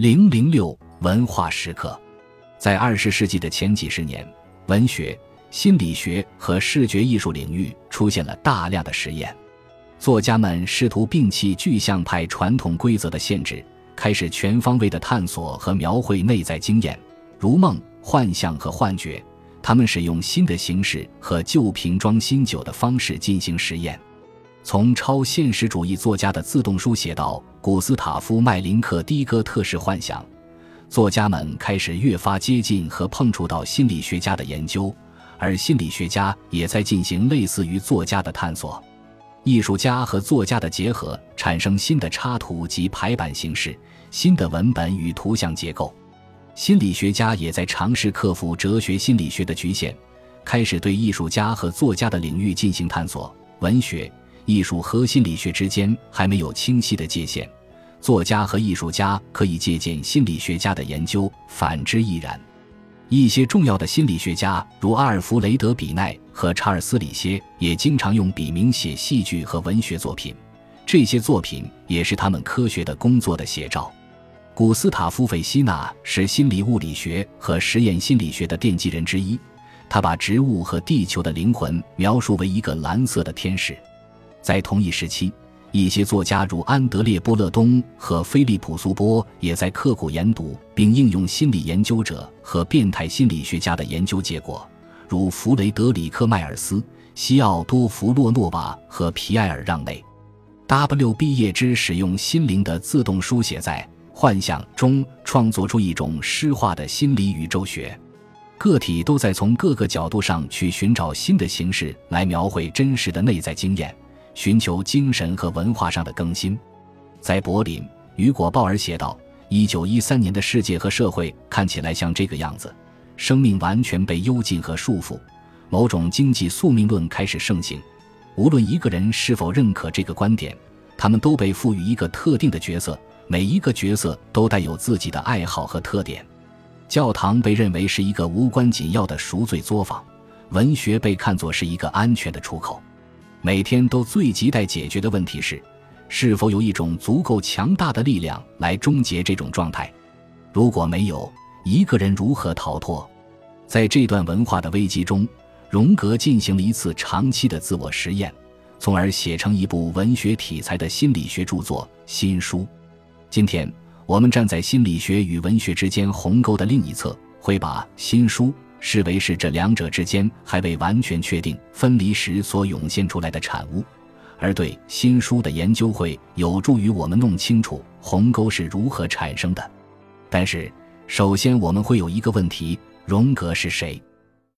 零零六文化时刻，在二十世纪的前几十年，文学、心理学和视觉艺术领域出现了大量的实验。作家们试图摒弃具象派传统规则的限制，开始全方位的探索和描绘内在经验，如梦、幻象和幻觉。他们使用新的形式和旧瓶装新酒的方式进行实验。从超现实主义作家的自动书写到古斯塔夫·麦林克的哥特式幻想，作家们开始越发接近和碰触到心理学家的研究，而心理学家也在进行类似于作家的探索。艺术家和作家的结合产生新的插图及排版形式、新的文本与图像结构。心理学家也在尝试克服哲学心理学的局限，开始对艺术家和作家的领域进行探索。文学。艺术和心理学之间还没有清晰的界限，作家和艺术家可以借鉴心理学家的研究，反之亦然。一些重要的心理学家，如阿尔弗雷德·比奈和查尔斯·里歇，也经常用笔名写戏剧和文学作品，这些作品也是他们科学的工作的写照。古斯塔夫·费希纳是心理物理学和实验心理学的奠基人之一，他把植物和地球的灵魂描述为一个蓝色的天使。在同一时期，一些作家如安德烈·波勒东和菲利普·苏波也在刻苦研读并应用心理研究者和变态心理学家的研究结果，如弗雷德里克·迈尔斯、西奥多弗·洛诺瓦和皮埃尔·让内。W. 毕业之使用心灵的自动书写在幻想中，创作出一种诗化的心理宇宙学。个体都在从各个角度上去寻找新的形式来描绘真实的内在经验。寻求精神和文化上的更新，在柏林，雨果·鲍尔写道：“一九一三年的世界和社会看起来像这个样子，生命完全被幽禁和束缚，某种经济宿命论开始盛行。无论一个人是否认可这个观点，他们都被赋予一个特定的角色，每一个角色都带有自己的爱好和特点。教堂被认为是一个无关紧要的赎罪作坊，文学被看作是一个安全的出口。”每天都最亟待解决的问题是：是否有一种足够强大的力量来终结这种状态？如果没有，一个人如何逃脱？在这段文化的危机中，荣格进行了一次长期的自我实验，从而写成一部文学题材的心理学著作《新书》。今天，我们站在心理学与文学之间鸿沟的另一侧，会把《新书》。视为是这两者之间还未完全确定分离时所涌现出来的产物，而对新书的研究会有助于我们弄清楚鸿沟是如何产生的。但是，首先我们会有一个问题：荣格是谁？